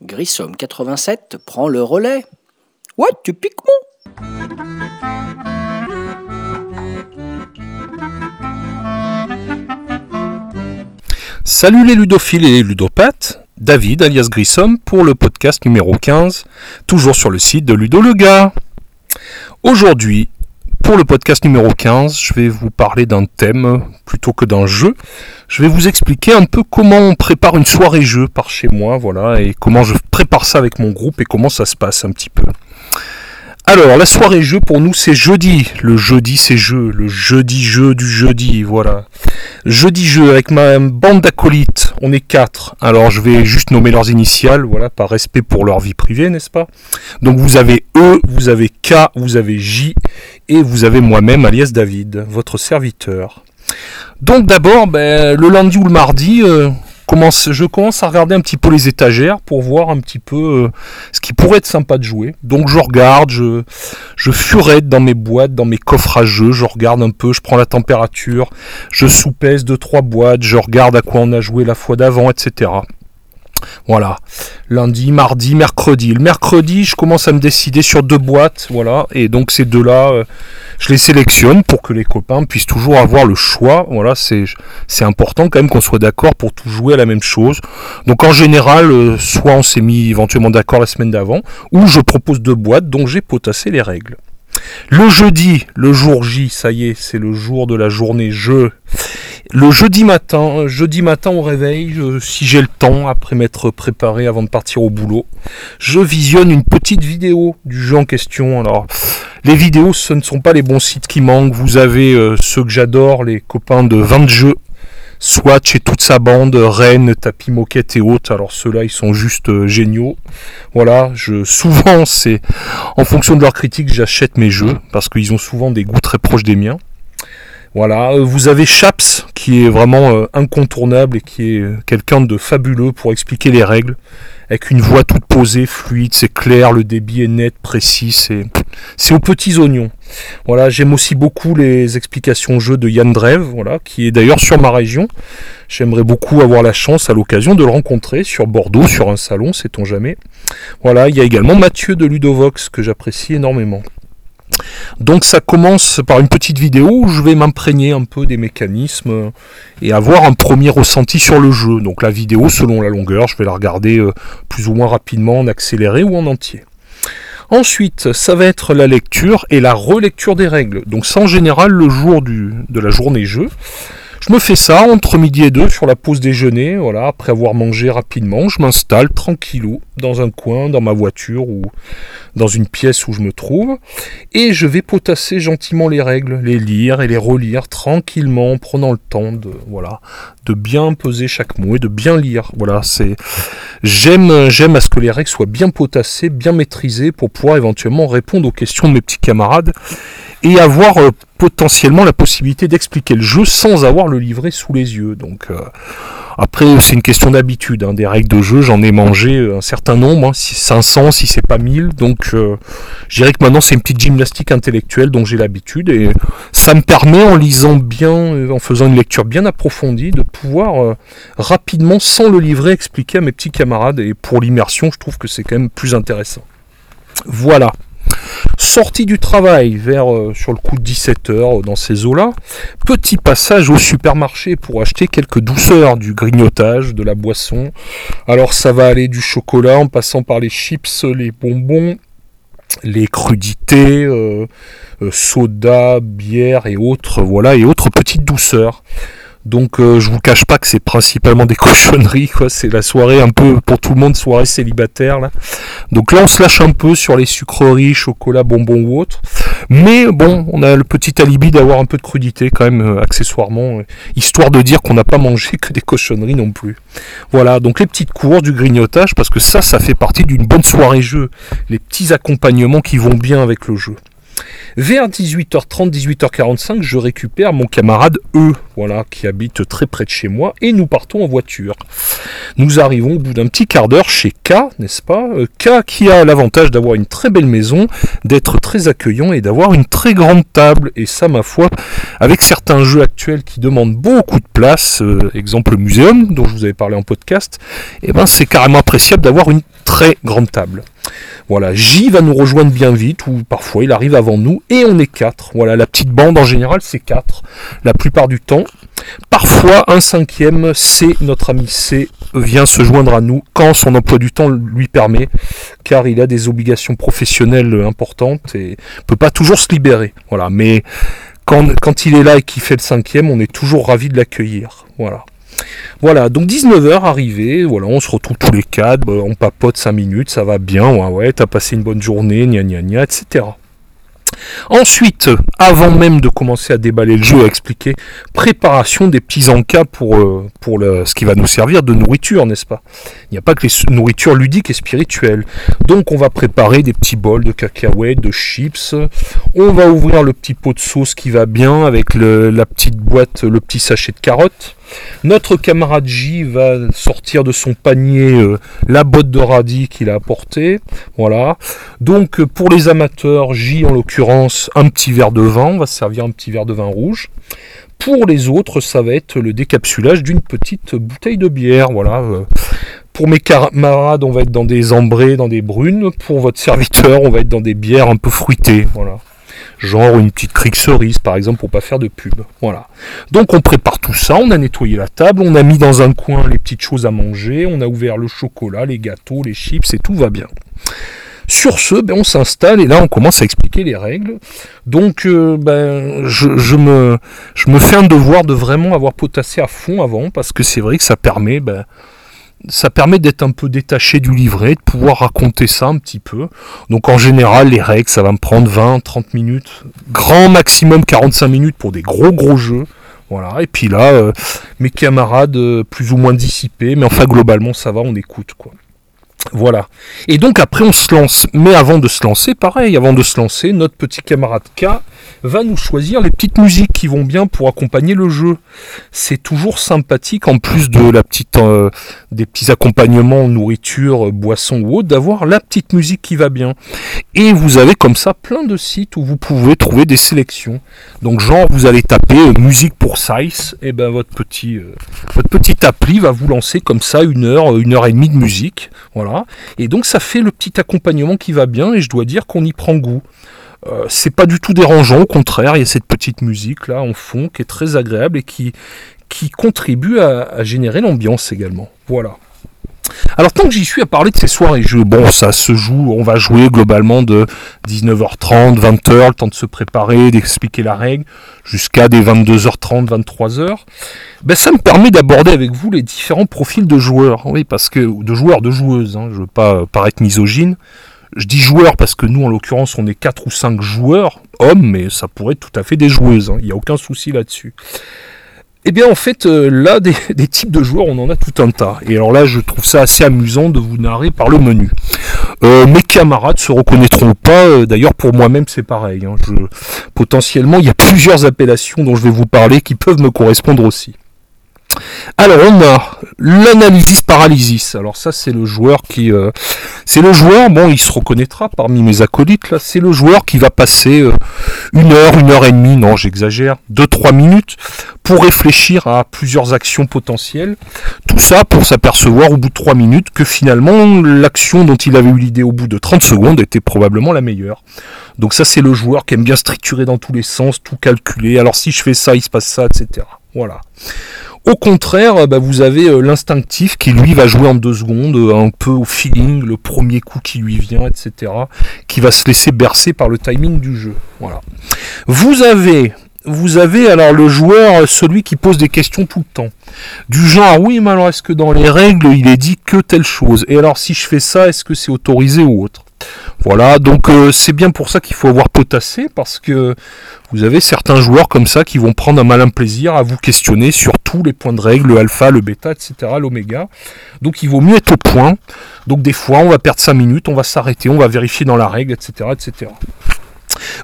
Grissom 87 prend le relais. Ouais, tu piques mon Salut les ludophiles et les ludopathes, David alias Grissom pour le podcast numéro 15, toujours sur le site de Ludo le gars. Aujourd'hui, pour le podcast numéro 15, je vais vous parler d'un thème plutôt que d'un jeu. Je vais vous expliquer un peu comment on prépare une soirée jeu par chez moi, voilà, et comment je prépare ça avec mon groupe et comment ça se passe un petit peu. Alors, la soirée jeu pour nous c'est jeudi. Le jeudi c'est jeu. Le jeudi jeu du jeudi, voilà. Jeudi jeu avec ma bande d'acolytes. On est quatre. Alors je vais juste nommer leurs initiales, voilà, par respect pour leur vie privée, n'est-ce pas? Donc vous avez E, vous avez K, vous avez J, et vous avez moi-même, alias David, votre serviteur. Donc d'abord, ben, le lundi ou le mardi, euh, je commence à regarder un petit peu les étagères pour voir un petit peu euh, ce qui pourrait être sympa de jouer. Donc je regarde, je, je furette dans mes boîtes, dans mes coffres à jeux, je regarde un peu, je prends la température, je deux trois boîtes, je regarde à quoi on a joué la fois d'avant, etc. Voilà. Lundi, mardi, mercredi. Le mercredi, je commence à me décider sur deux boîtes. Voilà. Et donc ces deux-là, euh, je les sélectionne pour que les copains puissent toujours avoir le choix. Voilà, c'est, important quand même qu'on soit d'accord pour tout jouer à la même chose. Donc en général, euh, soit on s'est mis éventuellement d'accord la semaine d'avant, ou je propose deux boîtes dont j'ai potassé les règles. Le jeudi, le jour J, ça y est, c'est le jour de la journée jeu. Le jeudi matin, jeudi matin au réveil, si j'ai le temps, après m'être préparé avant de partir au boulot, je visionne une petite vidéo du jeu en question. Alors, les vidéos, ce ne sont pas les bons sites qui manquent. Vous avez euh, ceux que j'adore, les copains de 20 jeux. Swatch et toute sa bande, Rennes, Tapis Moquette et autres. Alors ceux-là, ils sont juste euh, géniaux. Voilà, je souvent c'est en fonction de leurs critiques, j'achète mes jeux parce qu'ils ont souvent des goûts très proches des miens. Voilà, euh, vous avez Chaps qui est vraiment euh, incontournable et qui est euh, quelqu'un de fabuleux pour expliquer les règles avec une voix toute posée, fluide, c'est clair, le débit est net, précis, c'est aux petits oignons. Voilà, j'aime aussi beaucoup les explications jeux de Yann Drev, voilà, qui est d'ailleurs sur ma région. J'aimerais beaucoup avoir la chance à l'occasion de le rencontrer sur Bordeaux, sur un salon, sait-on jamais. Voilà, il y a également Mathieu de Ludovox que j'apprécie énormément. Donc ça commence par une petite vidéo où je vais m'imprégner un peu des mécanismes et avoir un premier ressenti sur le jeu. Donc la vidéo, selon la longueur, je vais la regarder euh, plus ou moins rapidement en accéléré ou en entier. Ensuite, ça va être la lecture et la relecture des règles. Donc ça en général le jour de la journée jeu. Je me fais ça entre midi et deux sur la pause déjeuner, voilà, après avoir mangé rapidement, je m'installe tranquillou dans un coin, dans ma voiture ou dans une pièce où je me trouve, et je vais potasser gentiment les règles, les lire et les relire tranquillement, en prenant le temps de voilà, de bien peser chaque mot et de bien lire. Voilà, c'est j'aime j'aime à ce que les règles soient bien potassées, bien maîtrisées pour pouvoir éventuellement répondre aux questions de mes petits camarades et avoir euh, potentiellement la possibilité d'expliquer le jeu sans avoir le livret sous les yeux. Donc euh, après c'est une question d'habitude, hein. des règles de jeu, j'en ai mangé euh, un certain nombre, hein, si 500 si c'est pas 1000, donc je dirais que maintenant c'est une petite gymnastique intellectuelle dont j'ai l'habitude et ça me permet en lisant bien, en faisant une lecture bien approfondie, de pouvoir euh, rapidement sans le livret expliquer à mes petits camarades et pour l'immersion je trouve que c'est quand même plus intéressant. Voilà. Sortie du travail vers euh, sur le coup de 17h dans ces eaux-là, petit passage au supermarché pour acheter quelques douceurs, du grignotage, de la boisson. Alors ça va aller du chocolat en passant par les chips, les bonbons, les crudités, euh, euh, soda, bière et autres, voilà, et autres petites douceurs. Donc euh, je vous cache pas que c'est principalement des cochonneries, quoi. C'est la soirée un peu pour tout le monde, soirée célibataire là. Donc là on se lâche un peu sur les sucreries, chocolat, bonbons ou autres. Mais bon, on a le petit alibi d'avoir un peu de crudité quand même euh, accessoirement, euh, histoire de dire qu'on n'a pas mangé que des cochonneries non plus. Voilà, donc les petites courses, du grignotage, parce que ça, ça fait partie d'une bonne soirée jeu. Les petits accompagnements qui vont bien avec le jeu. Vers 18h30, 18h45, je récupère mon camarade E, voilà, qui habite très près de chez moi, et nous partons en voiture. Nous arrivons au bout d'un petit quart d'heure chez K, n'est-ce pas? Euh, K qui a l'avantage d'avoir une très belle maison, d'être très accueillant et d'avoir une très grande table. Et ça, ma foi, avec certains jeux actuels qui demandent beaucoup de place, euh, exemple le muséum dont je vous avais parlé en podcast, eh ben c'est carrément appréciable d'avoir une très grande table. Voilà, J va nous rejoindre bien vite, ou parfois il arrive avant nous, et on est quatre. Voilà, la petite bande en général c'est quatre, la plupart du temps. Parfois un cinquième, c'est notre ami C, vient se joindre à nous quand son emploi du temps lui permet, car il a des obligations professionnelles importantes et peut pas toujours se libérer. Voilà, mais quand, quand il est là et qu'il fait le cinquième, on est toujours ravi de l'accueillir. Voilà. Voilà, donc 19h arrivé, voilà, on se retrouve tous les quatre, bah, on papote 5 minutes, ça va bien, ouais, t'as passé une bonne journée, gna gna gna, etc. Ensuite, avant même de commencer à déballer le jeu, à expliquer, préparation des petits encas pour, euh, pour ce qui va nous servir de nourriture, n'est-ce pas? Il n'y a pas que les nourritures ludiques et spirituelles. Donc on va préparer des petits bols de cacahuètes, de chips. On va ouvrir le petit pot de sauce qui va bien avec la petite boîte, le petit sachet de carottes. Notre camarade J va sortir de son panier euh, la botte de radis qu'il a apporté. Voilà. Donc euh, pour les amateurs, J en l'occurrence, un petit verre de vin. On va se servir un petit verre de vin rouge. Pour les autres, ça va être le décapsulage d'une petite bouteille de bière. Voilà. Euh. Pour mes camarades, on va être dans des ambrés, dans des brunes. Pour votre serviteur, on va être dans des bières un peu fruitées. Voilà genre une petite crique cerise par exemple pour pas faire de pub. Voilà. Donc on prépare tout ça, on a nettoyé la table, on a mis dans un coin les petites choses à manger, on a ouvert le chocolat, les gâteaux, les chips et tout va bien. Sur ce, ben, on s'installe et là on commence à expliquer les règles. Donc euh, ben, je, me, je me fais un devoir de vraiment avoir potassé à fond avant parce que c'est vrai que ça permet ben, ça permet d'être un peu détaché du livret, de pouvoir raconter ça un petit peu. Donc en général, les règles, ça va me prendre 20, 30 minutes, grand maximum 45 minutes pour des gros gros jeux. Voilà, et puis là, euh, mes camarades euh, plus ou moins dissipés, mais enfin globalement ça va, on écoute quoi. Voilà. Et donc après on se lance. Mais avant de se lancer, pareil, avant de se lancer, notre petit camarade K va nous choisir les petites musiques qui vont bien pour accompagner le jeu. C'est toujours sympathique, en plus de la petite, euh, des petits accompagnements, nourriture, boisson ou autre, d'avoir la petite musique qui va bien. Et vous avez comme ça plein de sites où vous pouvez trouver des sélections. Donc genre vous allez taper euh, musique pour size, et ben votre petit, euh, votre petite appli va vous lancer comme ça une heure, une heure et demie de musique. Voilà. Et donc ça fait le petit accompagnement qui va bien et je dois dire qu'on y prend goût. Euh, c'est pas du tout dérangeant, au contraire, il y a cette petite musique là en fond qui est très agréable et qui, qui contribue à, générer l'ambiance également. Voilà. Alors tant que j'y suis à parler de ces soirées bon ça se joue, on va jouer globalement de 19h30, 20h, le temps de se préparer, d'expliquer la règle, jusqu'à des 22h30, 23h. Ben, ça me permet d'aborder avec vous les différents profils de joueurs, oui, parce que de joueurs, de joueuses, hein, je veux pas paraître misogyne. Je dis joueurs parce que nous, en l'occurrence, on est 4 ou 5 joueurs, hommes, mais ça pourrait être tout à fait des joueuses. Hein. Il n'y a aucun souci là-dessus. Eh bien, en fait, euh, là, des, types de joueurs, on en a tout un tas. Et alors là, je trouve ça assez amusant de vous narrer par le menu. Euh, mes camarades se reconnaîtront pas. Euh, d'ailleurs, pour moi-même, c'est pareil. Hein. Je, potentiellement, il y a plusieurs appellations dont je vais vous parler qui peuvent me correspondre aussi. Alors on a l'analysis paralysis. Alors ça c'est le joueur qui, euh, c'est le joueur. Bon, il se reconnaîtra parmi mes acolytes là. C'est le joueur qui va passer euh, une heure, une heure et demie, non j'exagère, deux trois minutes pour réfléchir à plusieurs actions potentielles. Tout ça pour s'apercevoir au bout de trois minutes que finalement l'action dont il avait eu l'idée au bout de 30 secondes était probablement la meilleure. Donc ça c'est le joueur qui aime bien structurer dans tous les sens, tout calculer. Alors si je fais ça, il se passe ça, etc. Voilà. Au contraire, bah, vous avez euh, l'instinctif qui lui va jouer en deux secondes, euh, un peu au feeling, le premier coup qui lui vient, etc. Qui va se laisser bercer par le timing du jeu. Voilà. Vous avez vous avez alors le joueur, celui qui pose des questions tout le temps. Du genre, oui, mais alors est-ce que dans les règles, il est dit que telle chose? Et alors si je fais ça, est-ce que c'est autorisé ou autre? Voilà, donc euh, c'est bien pour ça qu'il faut avoir potassé, parce que vous avez certains joueurs comme ça qui vont prendre un malin plaisir à vous questionner sur tous les points de règle, le alpha, le bêta, etc., l'oméga. Donc il vaut mieux être au point. Donc des fois, on va perdre 5 minutes, on va s'arrêter, on va vérifier dans la règle, etc., etc.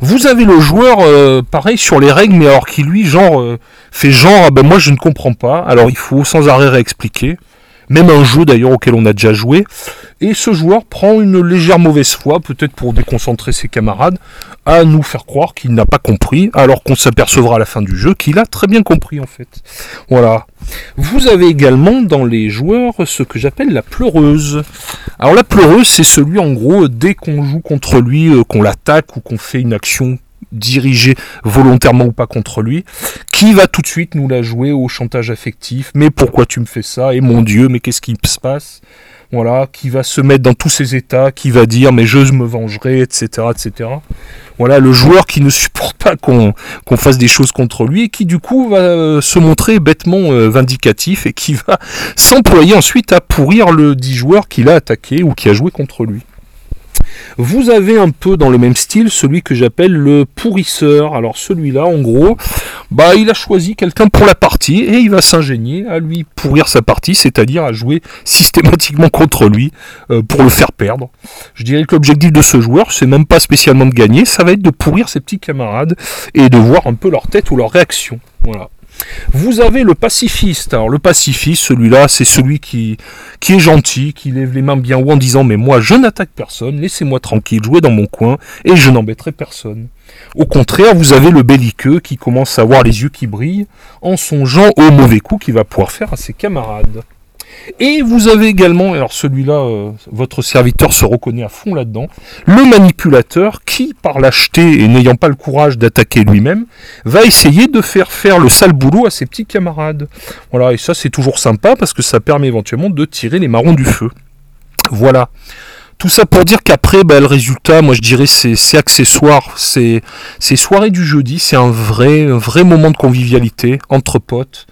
Vous avez le joueur, euh, pareil, sur les règles, mais alors qui lui, genre, euh, fait genre, ah ben moi je ne comprends pas, alors il faut sans arrêt réexpliquer même un jeu d'ailleurs auquel on a déjà joué. Et ce joueur prend une légère mauvaise foi, peut-être pour déconcentrer ses camarades, à nous faire croire qu'il n'a pas compris, alors qu'on s'apercevra à la fin du jeu qu'il a très bien compris en fait. Voilà. Vous avez également dans les joueurs ce que j'appelle la pleureuse. Alors la pleureuse, c'est celui en gros, dès qu'on joue contre lui, euh, qu'on l'attaque ou qu'on fait une action dirigé volontairement ou pas contre lui, qui va tout de suite nous la jouer au chantage affectif, mais pourquoi tu me fais ça, et mon Dieu, mais qu'est-ce qui se passe? Voilà, qui va se mettre dans tous ses états, qui va dire mais je me vengerai, etc., etc. Voilà, le joueur qui ne supporte pas qu'on fasse des choses contre lui et qui du coup va euh, se montrer bêtement euh, vindicatif et qui va s'employer ensuite à pourrir le dit joueur qu'il a attaqué ou qui a joué contre lui. Vous avez un peu dans le même style celui que j'appelle le pourrisseur. Alors celui-là, en gros, bah il a choisi quelqu'un pour la partie et il va s'ingénier à lui pourrir sa partie, c'est-à-dire à jouer systématiquement contre lui euh, pour le faire perdre. Je dirais que l'objectif de ce joueur, c'est même pas spécialement de gagner, ça va être de pourrir ses petits camarades et de voir un peu leur tête ou leur réaction. Voilà. Vous avez le pacifiste. Alors le pacifiste, celui-là, c'est celui qui, qui est gentil, qui lève les mains bien haut en disant mais moi je n'attaque personne, laissez-moi tranquille, jouer dans mon coin et je n'embêterai personne. Au contraire, vous avez le belliqueux qui commence à avoir les yeux qui brillent en songeant au mauvais coup qu'il va pouvoir faire à ses camarades. Et vous avez également, alors celui-là, euh, votre serviteur se reconnaît à fond là-dedans, le manipulateur qui, par lâcheté et n'ayant pas le courage d'attaquer lui-même, va essayer de faire faire le sale boulot à ses petits camarades. Voilà, et ça c'est toujours sympa parce que ça permet éventuellement de tirer les marrons du feu. Voilà. Tout ça pour dire qu'après, bah, le résultat, moi je dirais, c'est accessoire. C'est soirée du jeudi, c'est un vrai moment de convivialité entre potes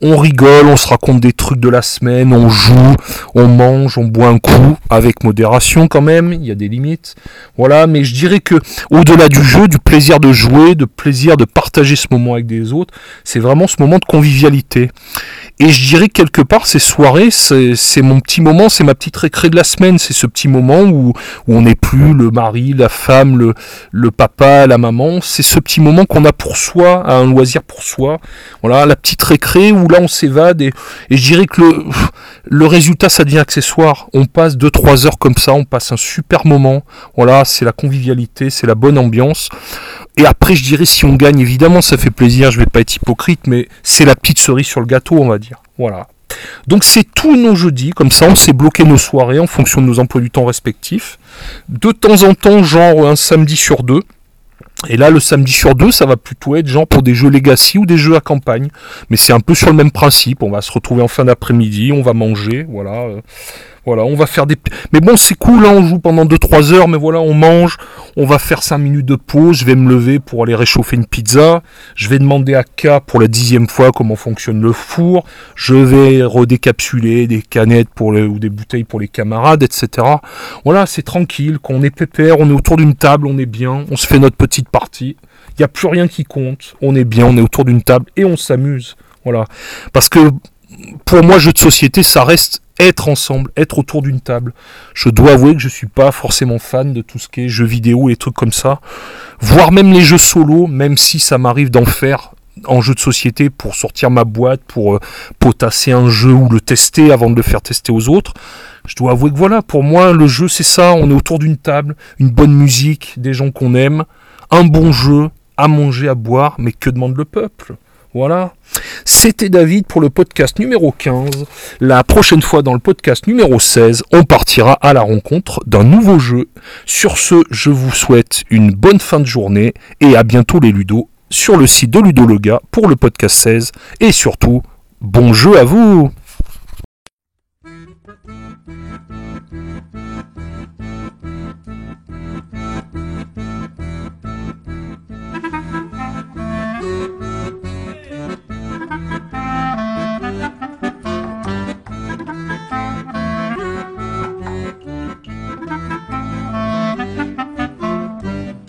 on rigole, on se raconte des trucs de la semaine, on joue, on mange, on boit un coup, avec modération quand même, il y a des limites. Voilà, mais je dirais que au-delà du jeu, du plaisir de jouer, de plaisir de partager ce moment avec des autres, c'est vraiment ce moment de convivialité. Et je dirais quelque part, ces soirées, c'est mon petit moment, c'est ma petite récré de la semaine. C'est ce petit moment où, on n'est plus le mari, la femme, le, papa, la maman. C'est ce petit moment qu'on a pour soi, un loisir pour soi. Voilà, la petite récré où là on s'évade. Et, je dirais que le, résultat, ça devient accessoire. On passe 2-3 heures comme ça, on passe un super moment. Voilà, c'est la convivialité, c'est la bonne ambiance. Et après, je dirais, si on gagne, évidemment, ça fait plaisir, je vais pas être hypocrite, mais c'est la petite cerise sur le gâteau, on va dire. Voilà. Donc c'est tous nos jeudis, comme ça on s'est bloqué nos soirées en fonction de nos emplois du temps respectifs. De temps en temps, genre un samedi sur deux. Et là, le samedi sur deux, ça va plutôt être genre pour des jeux Legacy ou des jeux à campagne. Mais c'est un peu sur le même principe. On va se retrouver en fin d'après-midi, on va manger, voilà. Voilà, on va faire des... Mais bon, c'est cool, hein, on joue pendant 2-3 heures, mais voilà, on mange, on va faire 5 minutes de pause, je vais me lever pour aller réchauffer une pizza, je vais demander à K pour la dixième fois comment fonctionne le four, je vais redécapsuler des canettes ou des bouteilles pour les camarades, etc. Voilà, c'est tranquille, qu'on est pépère, on est autour d'une table, on est bien, on se fait notre petite partie, il n'y a plus rien qui compte, on est bien, on est autour d'une table et on s'amuse. Voilà. Parce que pour moi, jeu de société, ça reste être ensemble, être autour d'une table. Je dois avouer que je suis pas forcément fan de tout ce qui est jeux vidéo et trucs comme ça. Voire même les jeux solo, même si ça m'arrive d'en faire en jeu de société pour sortir ma boîte, pour euh, potasser un jeu ou le tester avant de le faire tester aux autres. Je dois avouer que voilà, pour moi, le jeu c'est ça, on est autour d'une table, une bonne musique, des gens qu'on aime, un bon jeu, à manger, à boire, mais que demande le peuple? Voilà. C'était David pour le podcast numéro 15. La prochaine fois dans le podcast numéro 16, on partira à la rencontre d'un nouveau jeu. Sur ce, je vous souhaite une bonne fin de journée et à bientôt les Ludos sur le site de Ludologa pour le podcast 16 et surtout, bon jeu à vous